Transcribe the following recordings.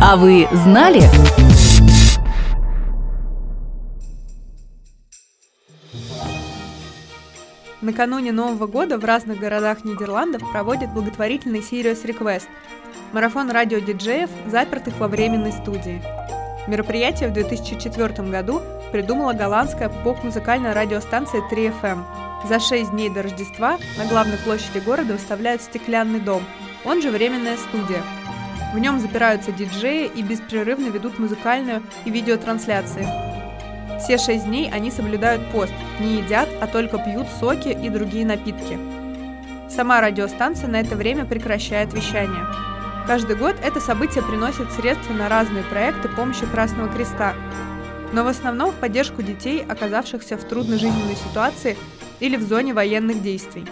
А вы знали? Накануне Нового года в разных городах Нидерландов проводят благотворительный Serious Request – марафон радиодиджеев, запертых во временной студии. Мероприятие в 2004 году придумала голландская поп-музыкальная радиостанция 3FM. За шесть дней до Рождества на главной площади города выставляют стеклянный дом, он же временная студия. В нем запираются диджеи и беспрерывно ведут музыкальную и видеотрансляции. Все шесть дней они соблюдают пост, не едят, а только пьют соки и другие напитки. Сама радиостанция на это время прекращает вещание. Каждый год это событие приносит средства на разные проекты помощи Красного Креста, но в основном в поддержку детей, оказавшихся в трудной жизненной ситуации или в зоне военных действий.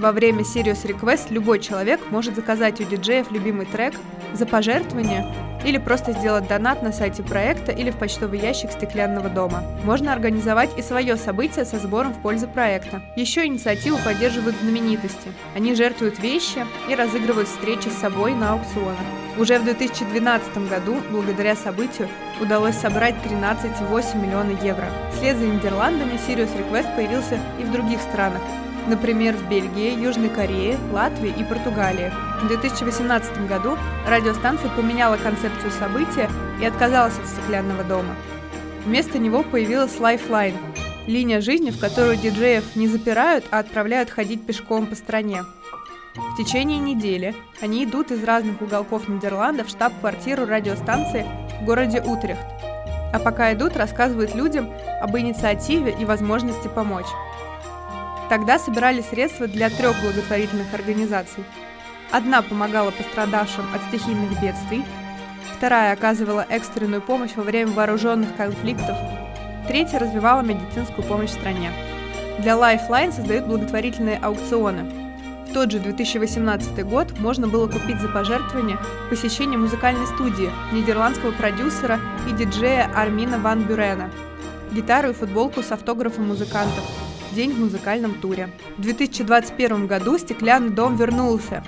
Во время Serious Request любой человек может заказать у диджеев любимый трек за пожертвование или просто сделать донат на сайте проекта или в почтовый ящик стеклянного дома. Можно организовать и свое событие со сбором в пользу проекта. Еще инициативу поддерживают знаменитости. Они жертвуют вещи и разыгрывают встречи с собой на аукционах. Уже в 2012 году, благодаря событию, удалось собрать 13,8 миллиона евро. Вслед за Нидерландами Serious Request появился и в других странах, например, в Бельгии, Южной Корее, Латвии и Португалии. В 2018 году радиостанция поменяла концепцию события и отказалась от стеклянного дома. Вместо него появилась Lifeline – линия жизни, в которую диджеев не запирают, а отправляют ходить пешком по стране. В течение недели они идут из разных уголков Нидерландов в штаб-квартиру радиостанции в городе Утрехт. А пока идут, рассказывают людям об инициативе и возможности помочь. Тогда собирали средства для трех благотворительных организаций. Одна помогала пострадавшим от стихийных бедствий, вторая оказывала экстренную помощь во время вооруженных конфликтов, третья развивала медицинскую помощь в стране. Для Lifeline создают благотворительные аукционы. В тот же 2018 год можно было купить за пожертвование посещение музыкальной студии нидерландского продюсера и диджея Армина Ван Бюрена, гитару и футболку с автографом музыкантов – День в музыкальном туре. В 2021 году стеклянный дом вернулся.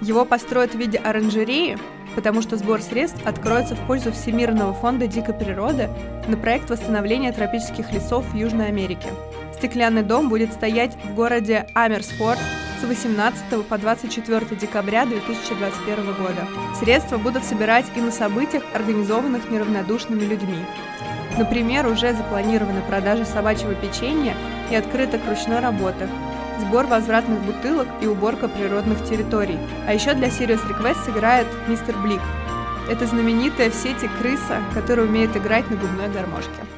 Его построят в виде оранжереи, потому что сбор средств откроется в пользу Всемирного фонда дикой природы на проект восстановления тропических лесов в Южной Америке. Стеклянный дом будет стоять в городе Амерсфорд с 18 по 24 декабря 2021 года. Средства будут собирать и на событиях, организованных неравнодушными людьми. Например, уже запланированы продажи собачьего печенья и открыток ручной работы, сбор возвратных бутылок и уборка природных территорий. А еще для Serious Request сыграет Мистер Блик. Это знаменитая в сети крыса, которая умеет играть на губной гармошке.